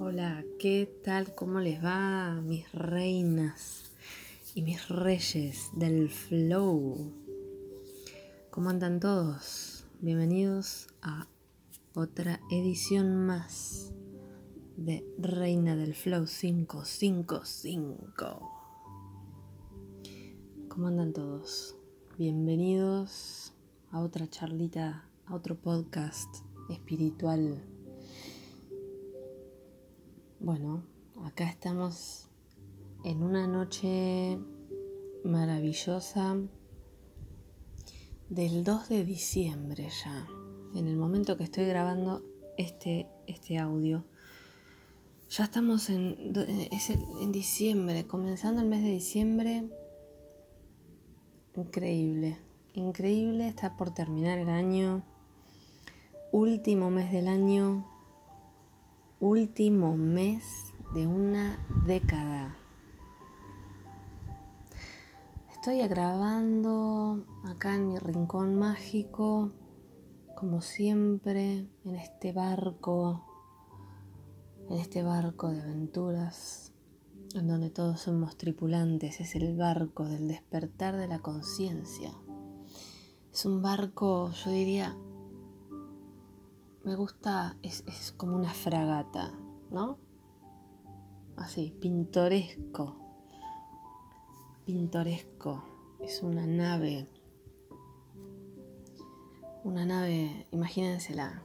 Hola, ¿qué tal? ¿Cómo les va, mis reinas y mis reyes del flow? ¿Cómo andan todos? Bienvenidos a otra edición más de Reina del Flow 555. ¿Cómo andan todos? Bienvenidos a otra charlita, a otro podcast espiritual bueno, acá estamos en una noche maravillosa del 2 de diciembre ya. En el momento que estoy grabando este, este audio. Ya estamos en, en diciembre, comenzando el mes de diciembre. Increíble, increíble, está por terminar el año. Último mes del año, último mes de una década. Estoy grabando acá en mi rincón mágico, como siempre, en este barco, en este barco de aventuras, en donde todos somos tripulantes. Es el barco del despertar de la conciencia. Es un barco, yo diría, me gusta, es, como una fragata, ¿no? Así, pintoresco. Pintoresco. Es una nave. Una nave, imagínensela,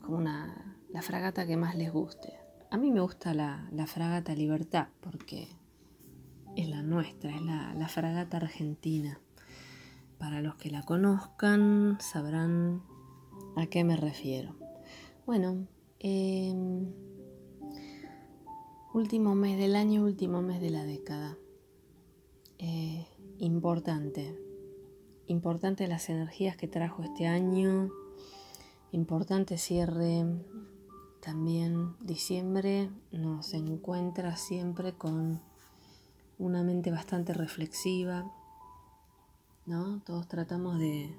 como una, la fragata que más les guste. A mí me gusta la, fragata Libertad porque es la nuestra, es la, la fragata argentina. Para los que la conozcan sabrán a qué me refiero. Bueno, em, último mes del año, último mes de la década. Eh, importante, importante las energías que trajo este año, importante cierre. También diciembre nos encuentra siempre con una mente bastante reflexiva, ¿no? Todos tratamos de,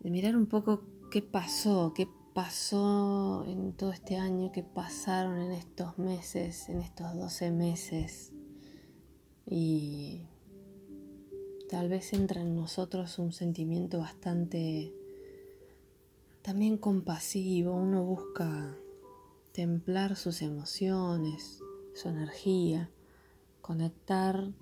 de mirar un poco qué pasó, qué pasó en todo este año, qué pasaron en estos meses, en estos 12 meses. Y tal vez entra en nosotros un sentimiento bastante también compasivo. Uno busca templar sus emociones, su energía, conectar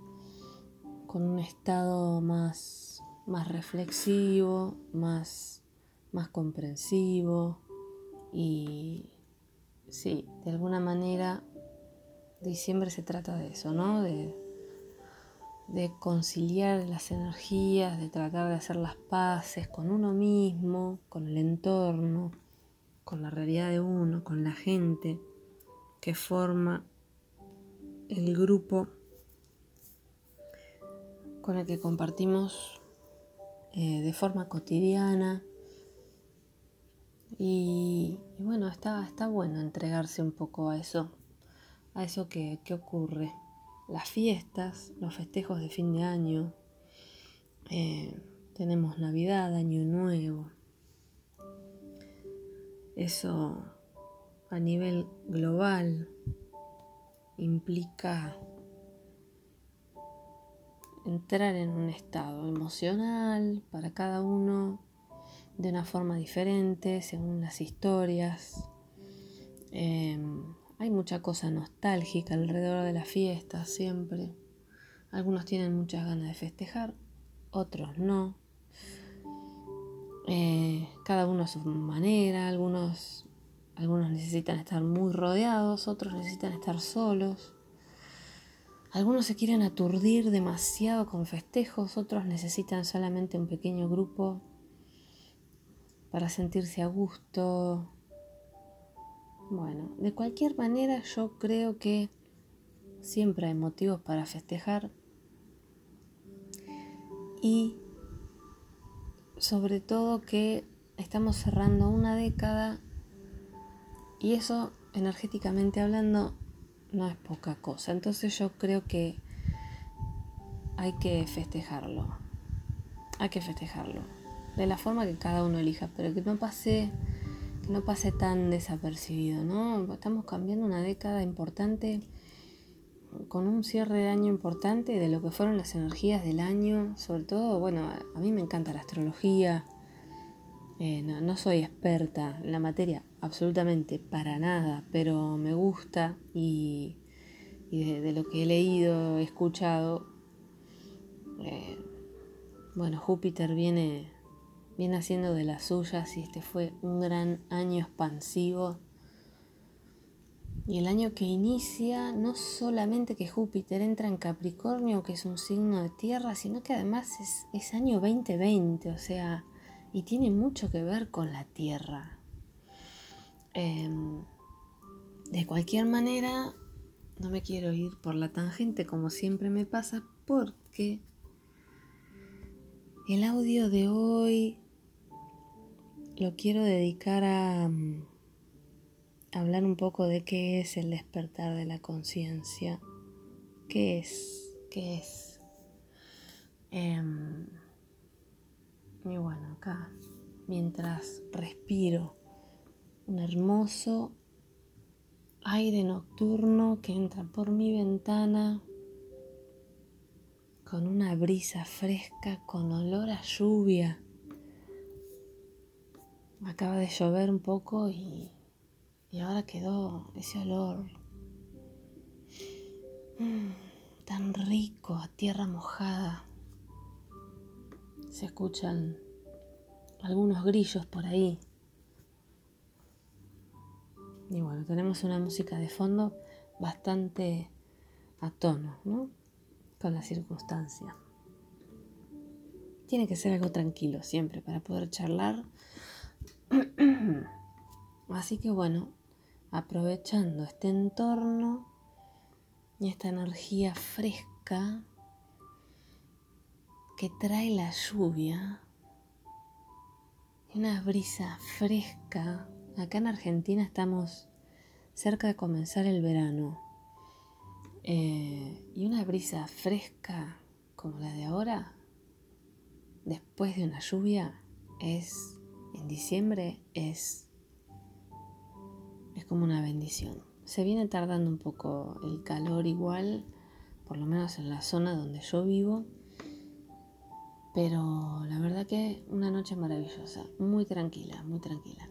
con un estado más, más reflexivo, más más comprensivo y sí, de alguna manera diciembre se trata de eso, ¿no? De, conciliar las energías, de tratar de hacer las paces con uno mismo, con el entorno, con la realidad de uno, con la gente que forma el grupo con el que compartimos eh, de forma cotidiana y, bueno, está, está bueno entregarse un poco a eso, a eso que, ocurre. Las fiestas, los festejos de fin de año, eh, tenemos Navidad, Año Nuevo. Eso a nivel global implica entrar en un estado emocional para cada uno de una forma diferente según las historias. Em, hay mucha cosa nostálgica alrededor de las fiestas siempre. Algunos tienen muchas ganas de festejar, otros no. Eh, cada uno a su manera, algunos, algunos necesitan estar muy rodeados, otros necesitan estar solos. Algunos se quieren aturdir demasiado con festejos, otros necesitan solamente un pequeño grupo para sentirse a gusto. Bueno, de cualquier manera yo creo que siempre hay motivos para festejar y sobre todo que estamos cerrando una década y eso energéticamente hablando no es poca cosa. Entonces yo creo que hay que festejarlo. Hay que festejarlo de la forma que cada uno elija, pero que no pase, no pase tan desapercibido, ¿no? Estamos cambiando una década importante con un cierre de año importante de lo que fueron las energías del año, sobre todo, bueno, a mí me encanta la astrología, eh, no, soy experta en la materia, absolutamente para nada, pero me gusta y, de, lo que he leído, he escuchado, eh, bueno, Júpiter viene, viene haciendo de las suyas y este fue un gran año expansivo. Y el año que inicia, no solamente que Júpiter entra en Capricornio, que es un signo de tierra, sino que además es, es año 2020, o sea, y tiene mucho que ver con la tierra. Em, de cualquier manera, no me quiero ir por la tangente como siempre me pasa porque el audio de hoy lo quiero dedicar a, mm, hablar un poco de qué es el despertar de la conciencia. ¿Qué es? ¿Qué es? Em, y bueno, acá, mientras respiro un hermoso aire nocturno que entra por mi ventana con una brisa fresca, con olor a lluvia. Acaba de llover un poco y, ahora quedó ese olor mm, tan rico a tierra mojada se escuchan algunos grillos por ahí. Y bueno, tenemos una música de fondo bastante a tono, ¿no? Con la circunstancia. Tiene que ser algo tranquilo siempre para poder charlar. Así que bueno, aprovechando este entorno y esta energía fresca que trae la lluvia y una brisa fresca. Acá en Argentina estamos cerca de comenzar el verano. Eh, y una brisa fresca como la de ahora, después de una lluvia, es, en diciembre, es, es como una bendición. Se viene tardando un poco el calor igual, por lo menos en la zona donde yo vivo pero la verdad que una noche maravillosa, muy tranquila, muy tranquila.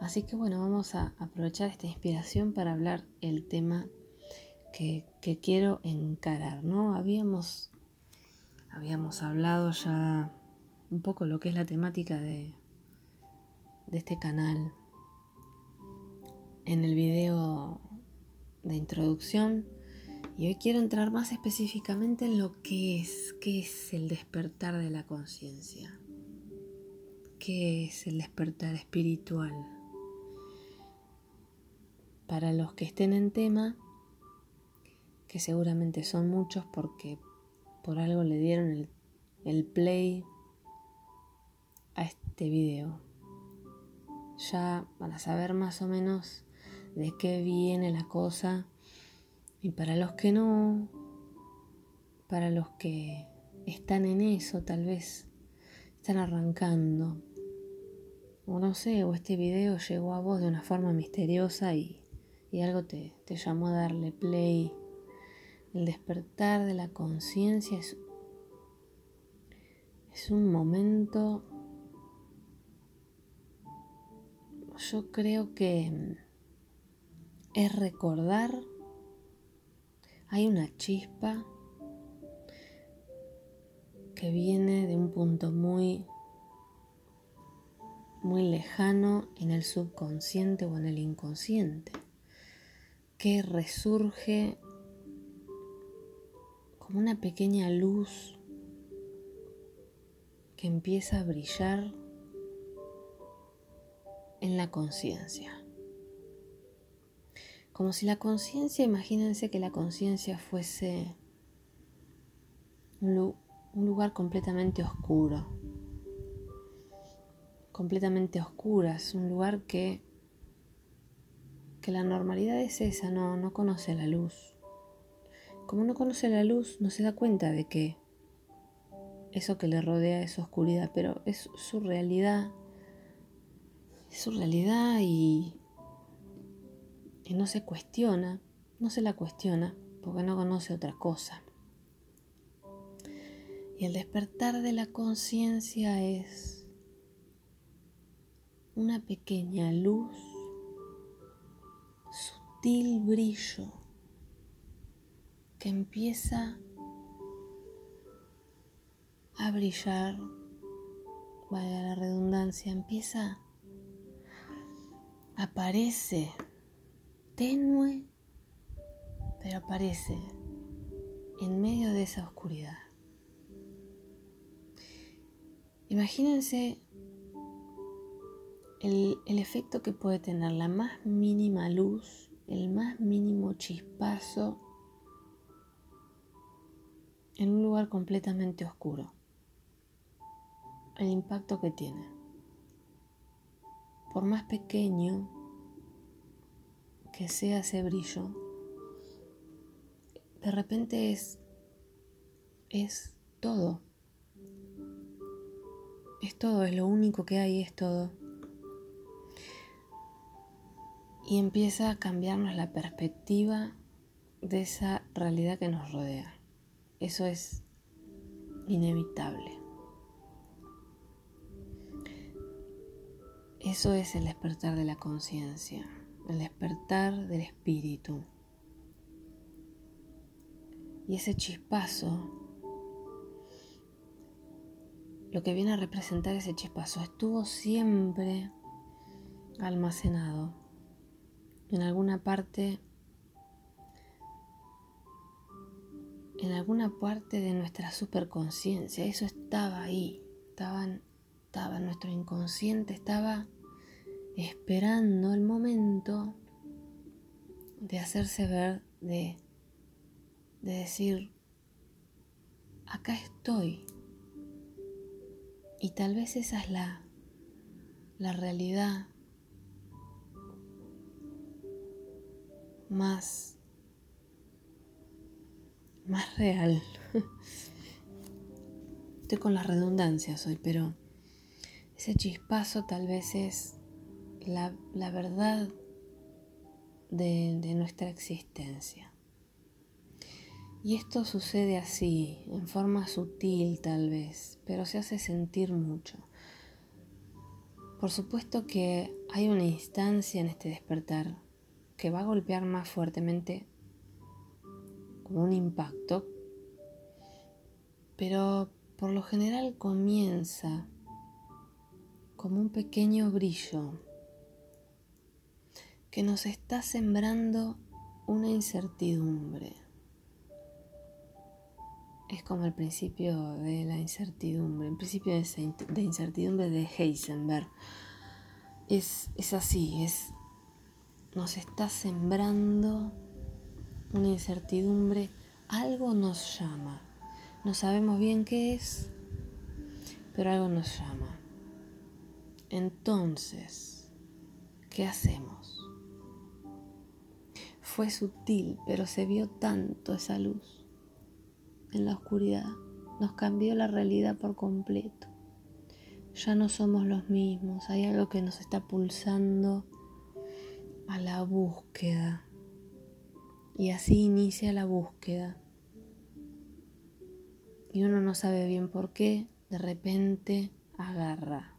Así que bueno, vamos a aprovechar esta inspiración para hablar el tema que, quiero encarar, ¿no? Habíamos, habíamos hablado ya un poco lo que es la temática de, de este canal en el video de introducción y hoy quiero entrar más específicamente en lo que es, qué es el despertar de la conciencia, qué es el despertar espiritual. Para los que estén en tema, que seguramente son muchos porque por algo le dieron el, el play a este video. Ya van a saber más o menos de qué viene la cosa y para los que no, para los que están en eso, tal vez están arrancando, o no sé, o este video llegó a vos de una forma misteriosa y, algo te, te llamó a darle play. El despertar de la conciencia es, es un momento, yo creo que es recordar hay una chispa que viene de un punto muy muy lejano en el subconsciente o en el inconsciente, que resurge como una pequeña luz que empieza a brillar en la conciencia. Como si la conciencia, imagínense que la conciencia fuese un, lugar completamente oscuro. Completamente oscura, es un lugar que, que la normalidad es esa, no, no conoce la luz. Como no conoce la luz, no se da cuenta de que eso que le rodea es oscuridad, pero es su realidad es su realidad y, y no se cuestiona, no se la cuestiona porque no conoce otra cosa. Y el despertar de la conciencia es una pequeña luz, sutil brillo que empieza a brillar, vaya la redundancia, empieza, aparece tenue, pero aparece en medio de esa oscuridad. Imagínense el, el, efecto que puede tener la más mínima luz, el más mínimo chispazo en un lugar completamente oscuro. El impacto que tiene. Por más pequeño que sea ese brillo, de repente es, es todo. Es todo, es lo único que hay, es todo. Y empieza a cambiarnos la perspectiva de esa realidad que nos rodea. Eso es inevitable. Eso es el despertar de la conciencia, el despertar del espíritu. Y ese chispazo, lo que viene a representar ese chispazo, estuvo siempre almacenado en alguna parte en alguna parte de nuestra superconciencia. Eso estaba ahí, estaba, estaba nuestro inconsciente, estaba esperando el momento de hacerse ver, de, de decir, acá estoy. Y tal vez esa es la, la realidad más más real. Estoy con las redundancias hoy, pero ese chispazo tal vez es la, verdad de, de nuestra existencia. Y esto sucede así, en forma sutil tal vez, pero se hace sentir mucho. Por supuesto que hay una instancia en este despertar que va a golpear más fuertemente como un impacto, pero por lo general comienza como un pequeño brillo que nos está sembrando una incertidumbre. Es como el principio de la incertidumbre, el principio de incertidumbre de Heisenberg. Es, es así, es, nos está sembrando una incertidumbre, algo nos llama. No sabemos bien qué es, pero algo nos llama. Entonces, ¿qué hacemos? Fue sutil, pero se vio tanto esa luz en la oscuridad. Nos cambió la realidad por completo. Ya no somos los mismos. Hay algo que nos está pulsando a la búsqueda y así inicia la búsqueda. Y uno no sabe bien por qué, de repente agarra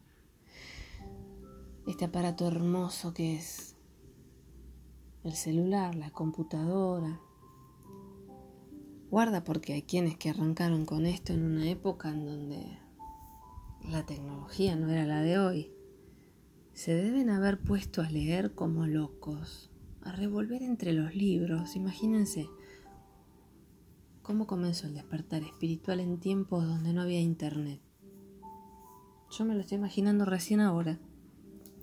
este aparato hermoso que es el celular, la computadora. Guarda porque hay quienes que arrancaron con esto en una época en donde la tecnología no era la de hoy. Se deben haber puesto a leer como locos a revolver entre los libros. Imagínense cómo comenzó el despertar espiritual en tiempos donde no había internet. Yo me lo estoy imaginando recién ahora.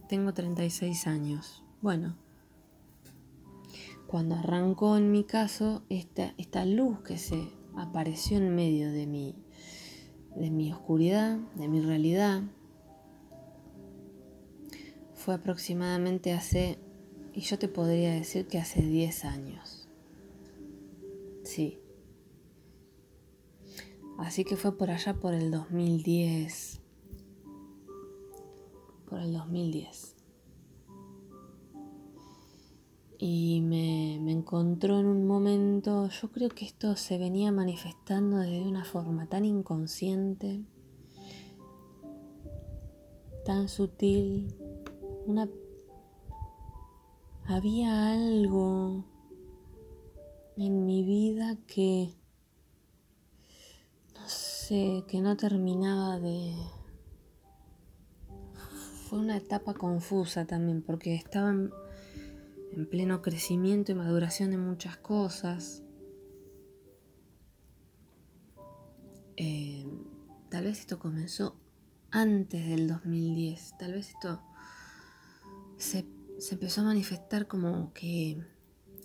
Tengo 36 años. Bueno, cuando arrancó en mi caso esta, esta luz que se apareció en medio de mi, de mi oscuridad, de mi realidad, fue aproximadamente hace y yo te podría decir que hace 10 años. Sí. Así que fue por allá por el 2010. Por el 2010. Y me, me, encontró en un momento, yo creo que esto se venía manifestando de una forma tan inconsciente, tan sutil, una había algo en mi vida que no sé, que no terminaba de fue una etapa confusa también porque estaba en, pleno crecimiento y maduración de muchas cosas. Eh, tal vez esto comenzó antes del 2010, tal vez esto se, se empezó a manifestar como que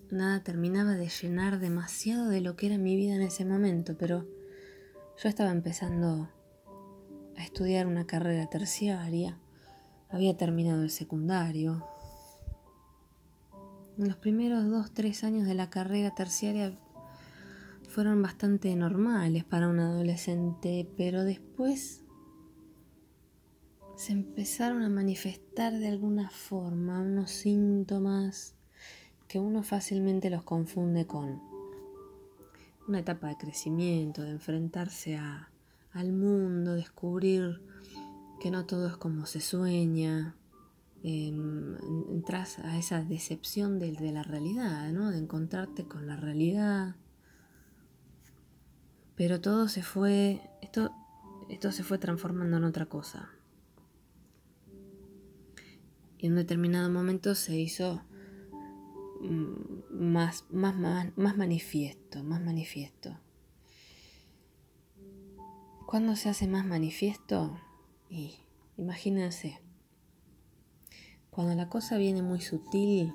nada terminaba de llenar demasiado de lo que era mi vida en ese momento, pero yo estaba empezando a estudiar una carrera terciaria había terminado el secundario. Los primeros dos, tres años de la carrera terciaria fueron bastante normales para un adolescente, pero después se empezaron a manifestar de alguna forma unos síntomas que uno fácilmente los confunde con una etapa de crecimiento, de enfrentarse a, al mundo, descubrir que no todo es como se sueña, em, entras a esa decepción de, de, la realidad, ¿no? de encontrarte con la realidad. Pero todo se fue, esto, esto se fue transformando en otra cosa. Y en un determinado momento se hizo mm, más, más, más, más manifiesto, más manifiesto. ¿Cuándo se hace más manifiesto? Y imagínense, cuando la cosa viene muy sutil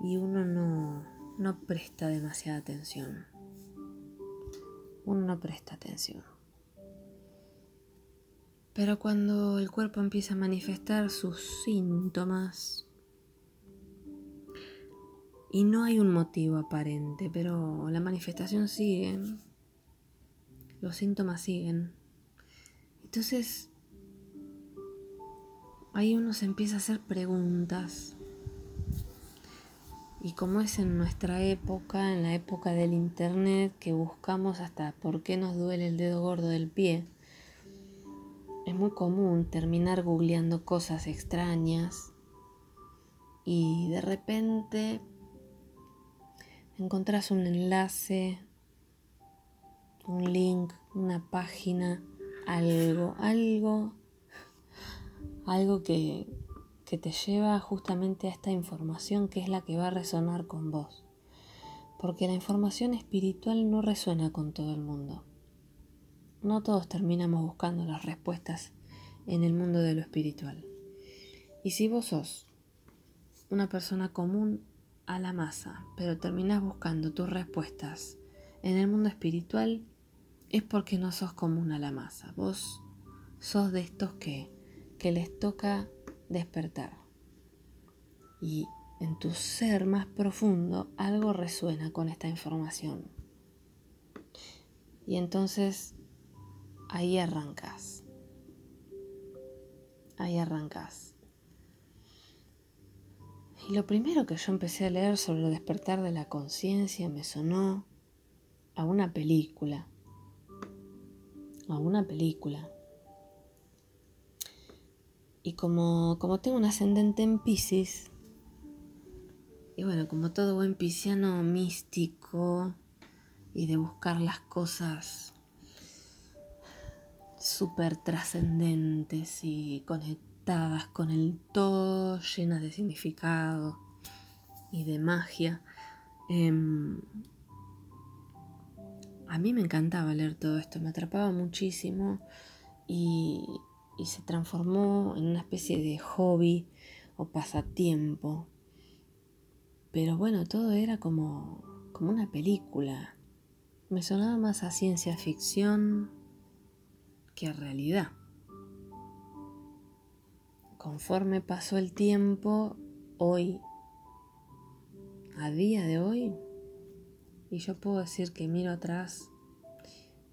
y uno no, no presta demasiada atención. Uno no presta atención. Pero cuando el cuerpo empieza a manifestar sus síntomas y no hay un motivo aparente, pero la manifestación sigue, los síntomas siguen, entonces, ahí uno se empieza a hacer preguntas. Y como es en nuestra época, en la época del internet, que buscamos hasta por qué nos duele el dedo gordo del pie, es muy común terminar googleando cosas extrañas y de repente encontrás un enlace, un link, una página algo, algo, algo que, que te lleva justamente a esta información que es la que va a resonar con vos. Porque la información espiritual no resuena con todo el mundo. No todos terminamos buscando las respuestas en el mundo de lo espiritual. Y si vos sos una persona común a la masa, pero terminás buscando tus respuestas en el mundo espiritual, es porque no sos común a la masa. Vos sos de estos que, que les toca despertar. Y en tu ser más profundo algo resuena con esta información. Y entonces ahí arrancas. Ahí arrancas. Y lo primero que yo empecé a leer sobre el despertar de la conciencia me sonó a una película a una película. Y como, como tengo un ascendente en Pisces, y bueno, como todo buen pisciano místico y de buscar las cosas súper trascendentes y conectadas con el todo, llenas de significado y de magia, em, a mí me encantaba leer todo esto, me atrapaba muchísimo y, se transformó en una especie de hobby o pasatiempo. Pero bueno, todo era como, como una película. Me sonaba más a ciencia ficción que a realidad. Conforme pasó el tiempo, hoy, a día de hoy, y yo puedo decir que miro atrás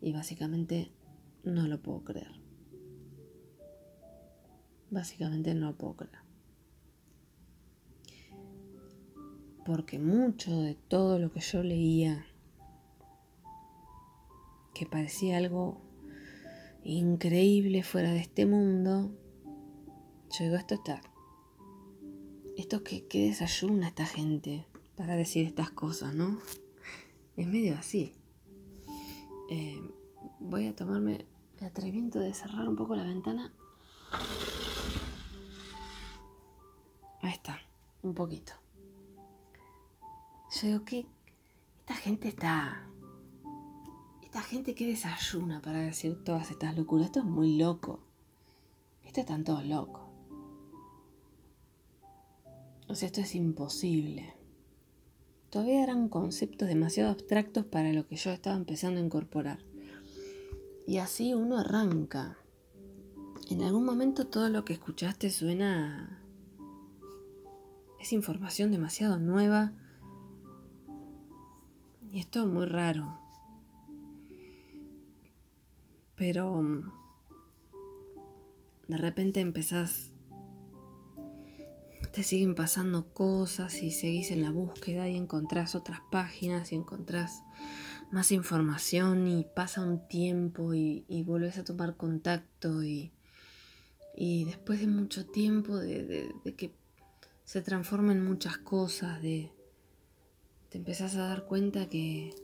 y básicamente no lo puedo creer. Básicamente no creer. porque mucho de todo lo que yo leía, que parecía algo increíble fuera de este mundo, yo digo, esto está... Esto que, que desayuna esta gente para decir estas cosas, ¿no? Es medio así. Eh, voy a tomarme el atrevimiento de cerrar un poco la ventana. Ahí está, un poquito. Yo digo que esta gente está. Esta gente que desayuna para decir todas estas locuras. Esto es muy loco. Esto están todos locos. O sea, esto es imposible. Todavía eran conceptos demasiado abstractos para lo que yo estaba empezando a incorporar. Y así uno arranca. En algún momento todo lo que escuchaste suena... Es información demasiado nueva. Y es muy raro. Pero de repente empezás te siguen pasando cosas y seguís en la búsqueda y encontrás otras páginas y encontrás más información y pasa un tiempo y, y volvés a tomar contacto y, y después de mucho tiempo de, que se transformen muchas cosas, de te empezás a dar cuenta que,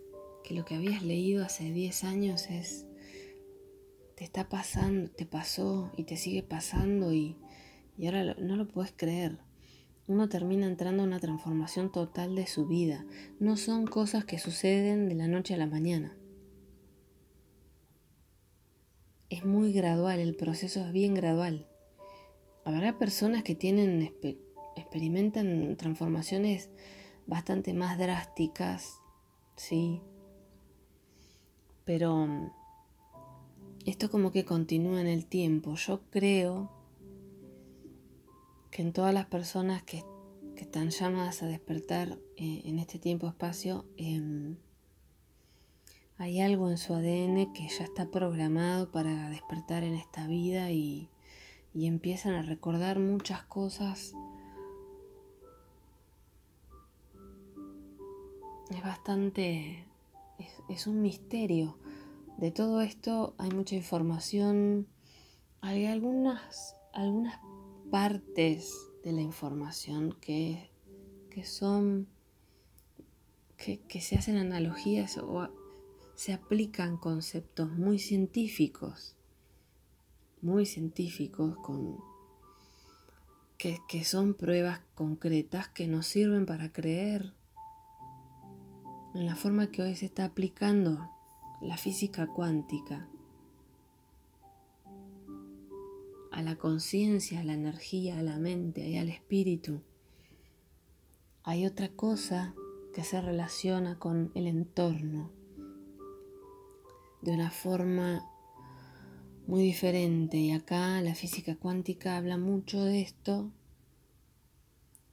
que lo que habías leído hace 10 años es te está pasando, te pasó y te sigue pasando y, y ahora no lo puedes creer uno termina entrando en una transformación total de su vida. No son cosas que suceden de la noche a la mañana. Es muy gradual, el proceso es bien gradual. Habrá personas que tienen, experimentan transformaciones bastante más drásticas, sí. Pero mm, esto como que continúa en el tiempo. Yo creo que en todas las personas que, están llamadas a despertar eh, en este tiempo-espacio, em, hay algo en su ADN que ya está programado para despertar en esta vida y, empiezan a recordar muchas cosas. Es bastante, es, un misterio. De todo esto hay mucha información, hay algunas, algunas partes de la información que, son, que, se hacen analogías o se aplican conceptos muy científicos, muy científicos, con, que, que son pruebas concretas que nos sirven para creer en la forma que hoy se está aplicando la física cuántica a la conciencia, a la energía, a la mente y al espíritu. Hay otra cosa que se relaciona con el entorno de una forma muy diferente y acá la física cuántica habla mucho de esto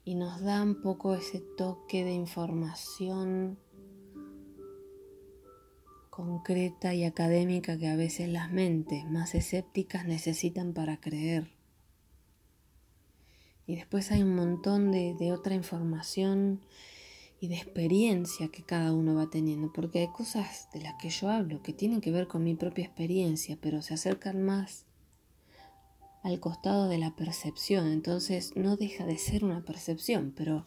y nos da un poco ese toque de información concreta y académica que a veces las mentes más escépticas necesitan para creer. Y después hay un montón de, otra información y de experiencia que cada uno va teniendo, porque hay cosas de las que yo hablo que tienen que ver con mi propia experiencia, pero se acercan más al costado de la percepción, entonces no deja de ser una percepción, pero,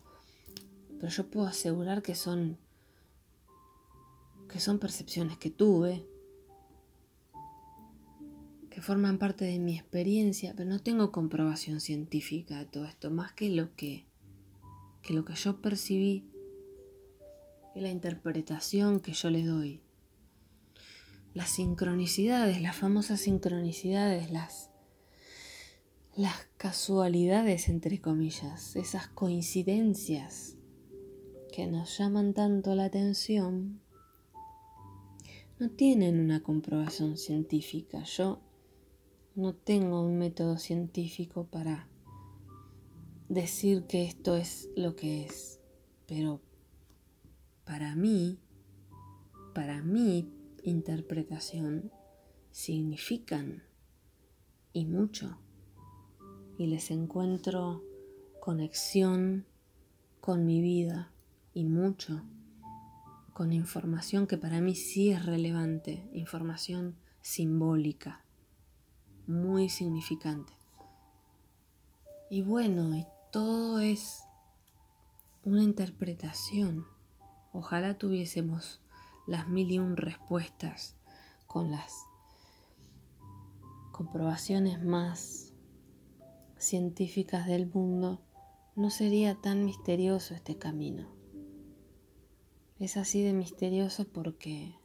pero yo puedo asegurar que son que son percepciones que tuve, que forman parte de mi experiencia, pero no tengo comprobación científica de todo esto, más que lo que, que lo que yo percibí y la interpretación que yo le doy. Las sincronicidades, las famosas sincronicidades, las, las casualidades, entre comillas, esas coincidencias que nos llaman tanto la atención no tienen una comprobación científica. Yo no tengo un método científico para decir que esto es lo que es, pero para mí, para mi interpretación, significan y mucho. Y les encuentro conexión con mi vida, y mucho con información que para mí sí es relevante, información simbólica, muy significante. Y bueno, y todo es una interpretación. Ojalá tuviésemos las mil y un respuestas con las comprobaciones más científicas del mundo, no sería tan misterioso este camino. Es así de misterioso porque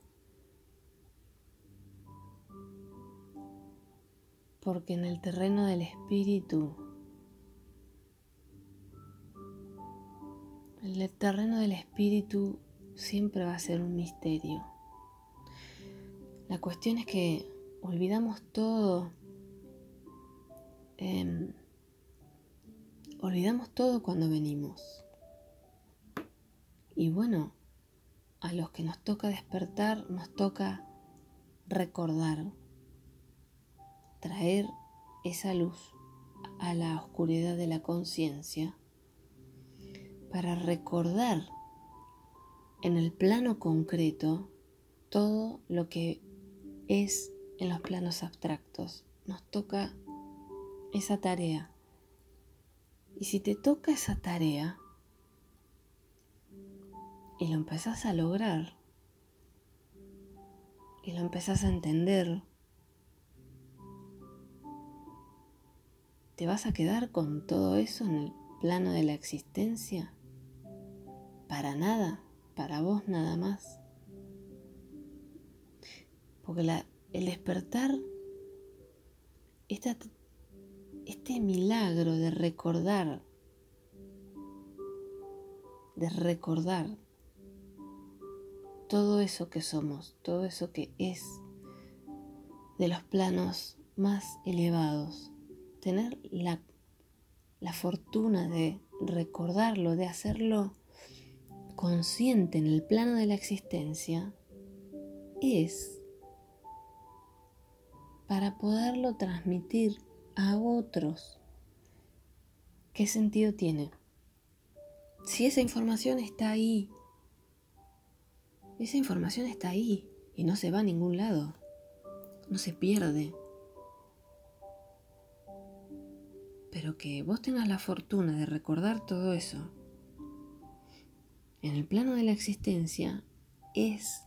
porque en el terreno del espíritu el terreno del espíritu siempre va a ser un misterio. La cuestión es que olvidamos todo. Em, olvidamos todo cuando venimos. Y bueno, a los que nos toca despertar, nos toca recordar, traer esa luz a la oscuridad de la conciencia para recordar en el plano concreto todo lo que es en los planos abstractos. Nos toca esa tarea. Y si te toca esa tarea y lo empezás a lograr y lo empezás a entender, ¿te vas a quedar con todo eso en el plano de la existencia? Para nada, para vos nada más. Porque el despertar, este milagro de recordar, de recordar todo eso que somos, todo eso que es de los planos más elevados, tener la, la fortuna de recordarlo, de hacerlo consciente en el plano de la existencia, es para poderlo transmitir a otros. ¿Qué sentido tiene? Si esa información está ahí, esa información está ahí y no se va a ningún lado, no se pierde. Pero que vos tengas la fortuna de recordar todo eso en el plano de la existencia es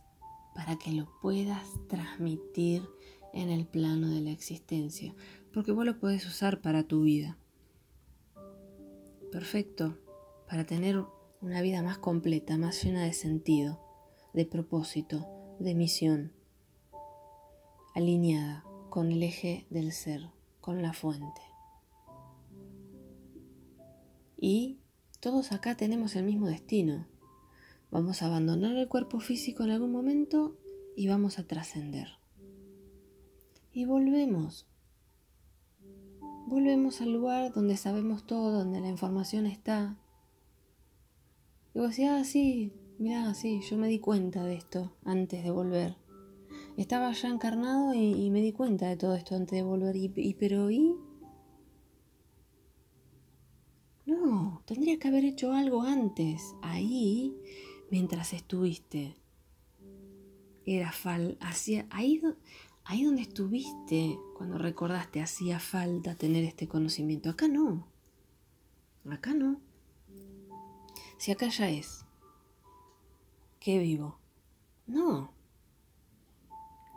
para que lo puedas transmitir en el plano de la existencia, porque vos lo puedes usar para tu vida. Perfecto, para tener una vida más completa, más llena de sentido, de propósito, de misión, alineada con el eje del ser, con la fuente. Y todos acá tenemos el mismo destino. Vamos a abandonar el cuerpo físico en algún momento y vamos a trascender y volvemos. Volvemos al lugar donde sabemos todo, donde la información está. Y vos decís, ah, sí, mirá, sí, yo me di cuenta de esto antes de volver. Estaba ya encarnado y, me di cuenta de todo esto antes de volver. Y, pero ¿y? No, tendría que haber hecho algo antes, ahí, mientras estuviste. Era fal, hacía, ahí, ahí donde estuviste cuando recordaste hacía falta tener este conocimiento. Acá no. Acá no. Si acá ya es. ¿Qué vivo? No.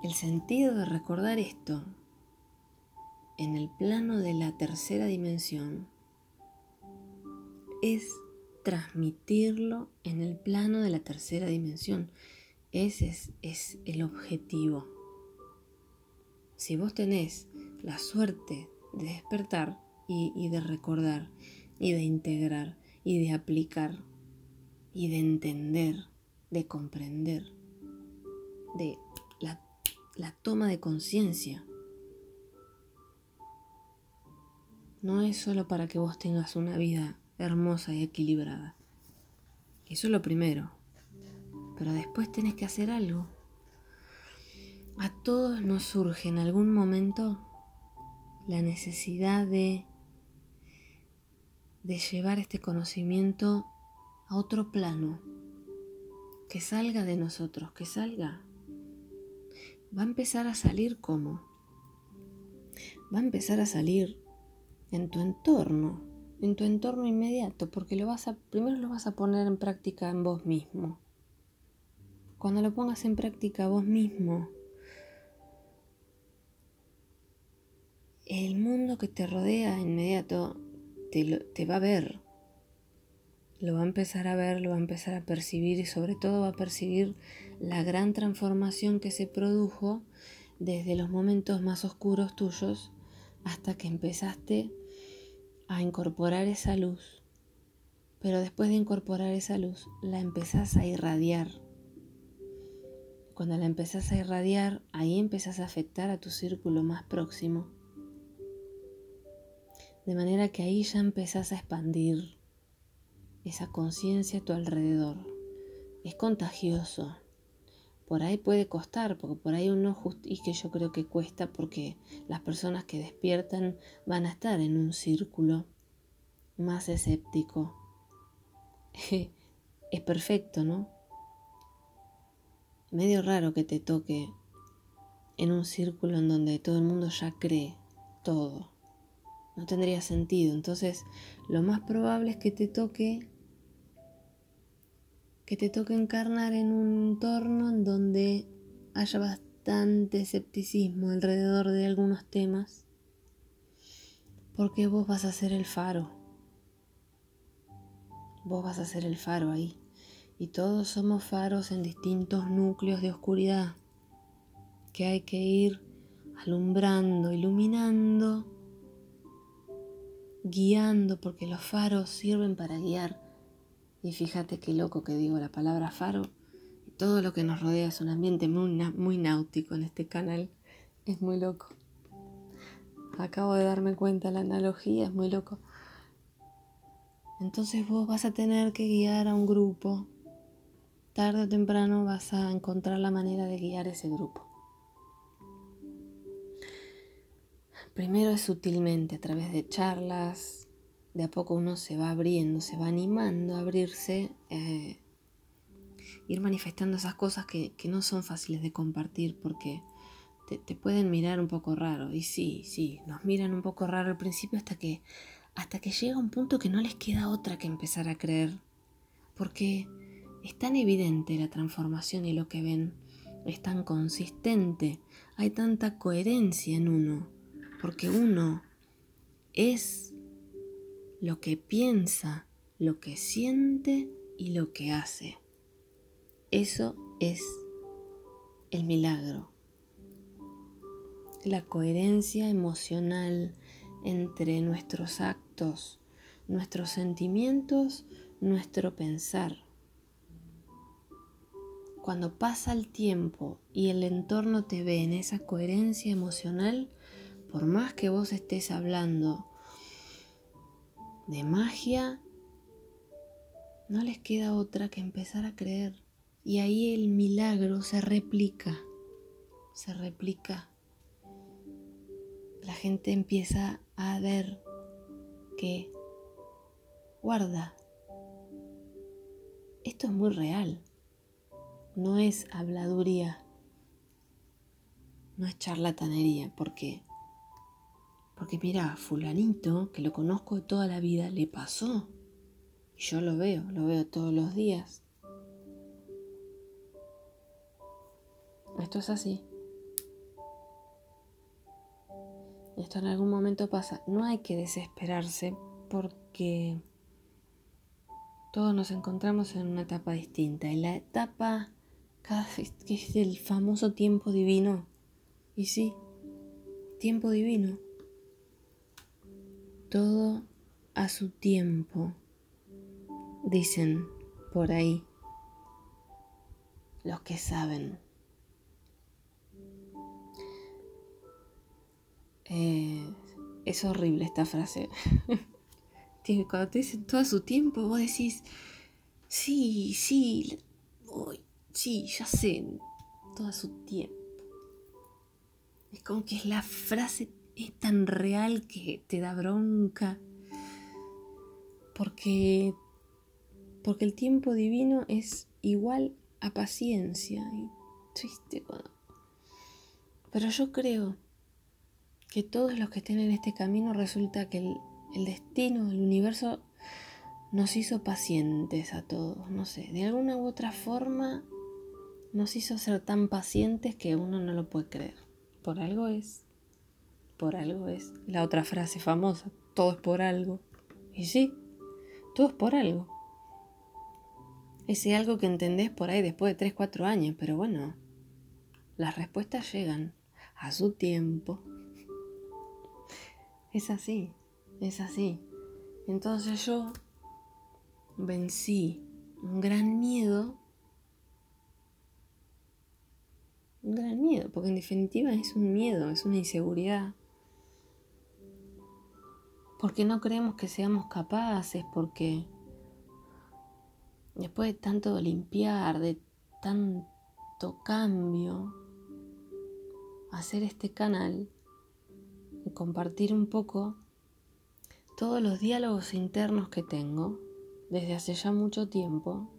El sentido de recordar esto en el plano de la tercera dimensión es transmitirlo en el plano de la tercera dimensión. Ese es, es el objetivo si vos tenés la suerte de despertar y, de recordar y de integrar y de aplicar y de entender, de comprender, de la, la toma de conciencia. No es solo para que vos tengas una vida hermosa y equilibrada. Eso es lo primero. Pero después tenés que hacer algo. A todos nos surge en algún momento la necesidad de, de llevar este conocimiento a otro plano, que salga de nosotros, que salga. Va a empezar a salir como. Va a empezar a salir en tu entorno, en tu entorno inmediato, porque lo vas a, primero lo vas a poner en práctica en vos mismo. Cuando lo pongas en práctica vos mismo, el mundo que te rodea inmediato te, te va a ver, lo va a empezar a ver, lo va a empezar a percibir y sobre todo va a percibir la gran transformación que se produjo desde los momentos más oscuros tuyos hasta que empezaste a incorporar esa luz. Pero después de incorporar esa luz, la empezás a irradiar. Cuando la empezás a irradiar, ahí empezás a afectar a tu círculo más próximo. De manera que ahí ya empezás a expandir esa conciencia a tu alrededor. Es contagioso. Por ahí puede costar, porque por ahí uno y que yo creo que cuesta porque las personas que despiertan van a estar en un círculo más escéptico. es perfecto, ¿no? Medio raro que te toque en un círculo en donde todo el mundo ya cree todo. No tendría sentido. Entonces, lo más probable es que te toque que te toque encarnar en un entorno en donde haya bastante escepticismo alrededor de algunos temas, porque vos vas a ser el faro. Vos vas a ser el faro ahí. Y todos somos faros en distintos núcleos de oscuridad que hay que ir alumbrando, iluminando, guiando, porque los faros sirven para guiar y fíjate qué loco que digo la palabra faro. Todo lo que nos rodea es un ambiente muy, muy náutico en este canal. Es muy loco. Acabo de darme cuenta, la analogía es muy loco. Entonces vos vas a tener que guiar a un grupo. Tarde o temprano vas a encontrar la manera de guiar ese grupo. Primero es sutilmente, a través de charlas, de a poco uno se va abriendo, se va animando a abrirse, eh, ir manifestando esas cosas que, no son fáciles de compartir porque te, te, pueden mirar un poco raro. Y sí, sí, nos miran un poco raro al principio hasta que, hasta que llega un punto que no les queda otra que empezar a creer. Porque es tan evidente la transformación y lo que ven, es tan consistente, hay tanta coherencia en uno, porque uno es lo que piensa, lo que siente y lo que hace. Eso es el milagro. La coherencia emocional entre nuestros actos, nuestros sentimientos, nuestro pensar. Cuando pasa el tiempo y el entorno te ve en esa coherencia emocional, por más que vos estés hablando de magia, no les queda otra que empezar a creer. Y ahí el milagro se replica, se replica. La gente empieza a ver que, guarda, esto es muy real, no es habladuría, no es charlatanería, porque porque mira, fulanito, que lo conozco de toda la vida, le pasó. Y yo lo veo, lo veo todos los días. Esto es así. Esto en algún momento pasa. No hay que desesperarse porque todos nos encontramos en una etapa distinta. En la etapa que es el famoso tiempo divino. Y sí, tiempo divino todo a su tiempo, dicen por ahí los que saben. Eh, es horrible esta frase. Cuando te dicen todo a su tiempo, vos decís, sí, sí, sí, ya sé, todo a su tiempo. Es como que es la frase es tan real que te da bronca. Porque, porque el tiempo divino es igual a paciencia y triste. Pero yo creo que todos los que estén en este camino resulta que el, el destino, el universo nos hizo pacientes a todos, no sé, de alguna u otra forma nos hizo ser tan pacientes que uno no lo puede creer. Por algo es, por algo es. La otra frase famosa, todo es por algo. Y sí, todo es por algo. Ese algo que entendés por ahí después de 3, 4 años, pero bueno, las respuestas llegan a su tiempo. Es así, es así. Entonces yo vencí un gran miedo. Un gran miedo, porque en definitiva es un miedo, es una inseguridad. Porque no creemos que seamos capaces, porque después de tanto limpiar, de tanto cambio, hacer este canal y compartir un poco todos los diálogos internos que tengo desde hace ya mucho tiempo,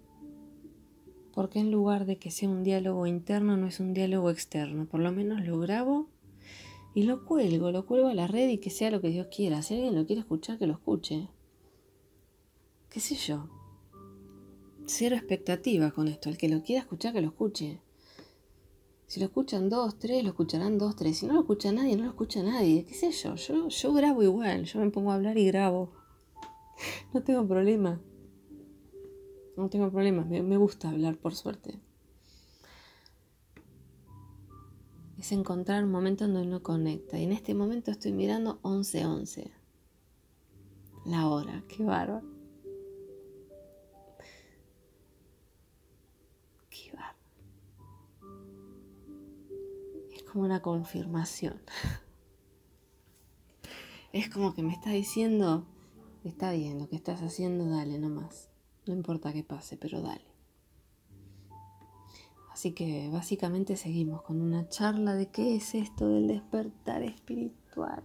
porque en lugar de que sea un diálogo interno no es un diálogo externo, por lo menos lo grabo y lo cuelgo, lo cuelgo a la red y que sea lo que Dios quiera. Si alguien lo quiere escuchar, que lo escuche. ¿Qué sé yo? Cero expectativa con esto. El que lo quiera escuchar, que lo escuche. Si lo escuchan dos, tres, lo escucharán dos, tres. Si no lo escucha nadie, no lo escucha nadie. ¿Qué sé yo? Yo, yo grabo igual. Yo me pongo a hablar y grabo. No tengo problema. No tengo problema. Me, me gusta hablar, por suerte. Es encontrar un momento donde uno conecta. Y en este momento estoy mirando 11:11. La hora, qué bárbaro. Qué bárbaro. Es como una confirmación. Es como que me está diciendo, está bien, lo que estás haciendo, dale nomás. No importa qué pase, pero dale. Así que básicamente seguimos con una charla de qué es esto del despertar espiritual.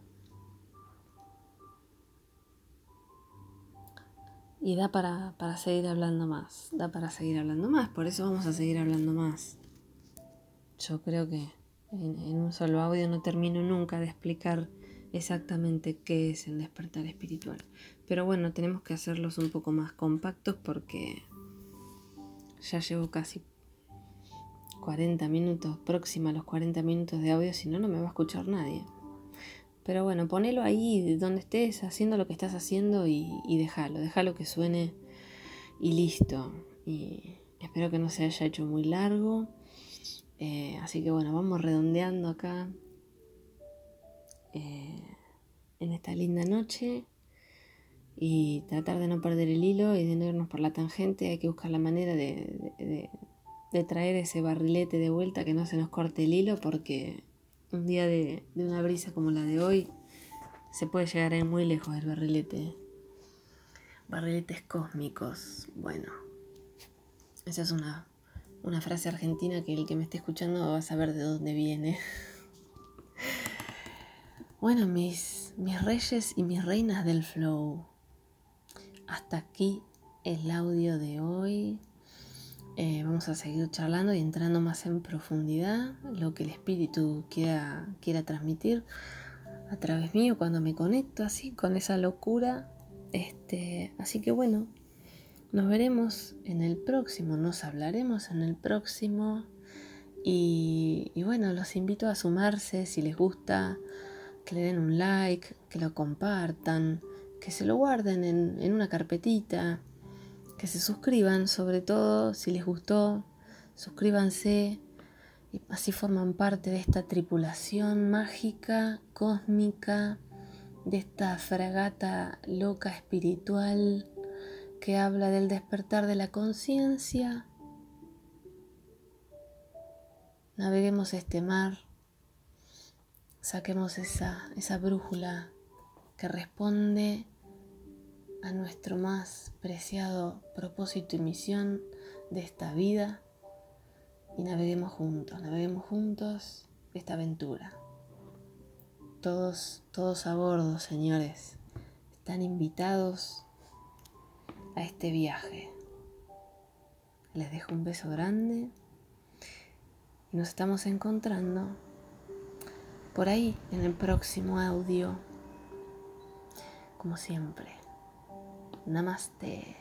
Y da para, seguir hablando más, da para seguir hablando más, por eso vamos a seguir hablando más. Yo creo que en, en un solo audio no termino nunca de explicar exactamente qué es el despertar espiritual. Pero bueno, tenemos que hacerlos un poco más compactos porque ya llevo casi 40 minutos, próxima a los 40 minutos de audio, si no, no me va a escuchar nadie. Pero bueno, ponelo ahí donde estés haciendo lo que estás haciendo y, y déjalo, que suene y listo. Y espero que no se haya hecho muy largo. Eh, así que bueno, vamos redondeando acá eh, en esta linda noche y tratar de no perder el hilo y de no irnos por la tangente. Hay que buscar la manera de traer ese barrilete de vuelta que no se nos corte el hilo porque un día de, una brisa como la de hoy se puede llegar muy lejos del barrilete. Barriletes cósmicos. Bueno, esa es una, una frase argentina que el que me esté escuchando va a saber de dónde viene. Bueno, mis, mis reyes y mis reinas del flow. Hasta aquí el audio de hoy. Eh, vamos a seguir charlando y entrando más en profundidad lo que el espíritu quiera, quiera transmitir a través mío cuando me conecto así con esa locura. Este, así que bueno, nos veremos en el próximo, nos hablaremos en el próximo. Y, bueno, los invito a sumarse si les gusta, que le den un like, que lo compartan, que se lo guarden en, en una carpetita que se suscriban, sobre todo si les gustó, suscríbanse y así forman parte de esta tripulación mágica, cósmica, de esta fragata loca espiritual que habla del despertar de la conciencia. Naveguemos este mar, saquemos esa, esa brújula que responde a nuestro más preciado propósito y misión de esta vida y naveguemos juntos, naveguemos juntos esta aventura. Todos, todos a bordo, señores, están invitados a este viaje. Les dejo un beso grande y nos estamos encontrando por ahí en el próximo audio. Como siempre. ナマステ。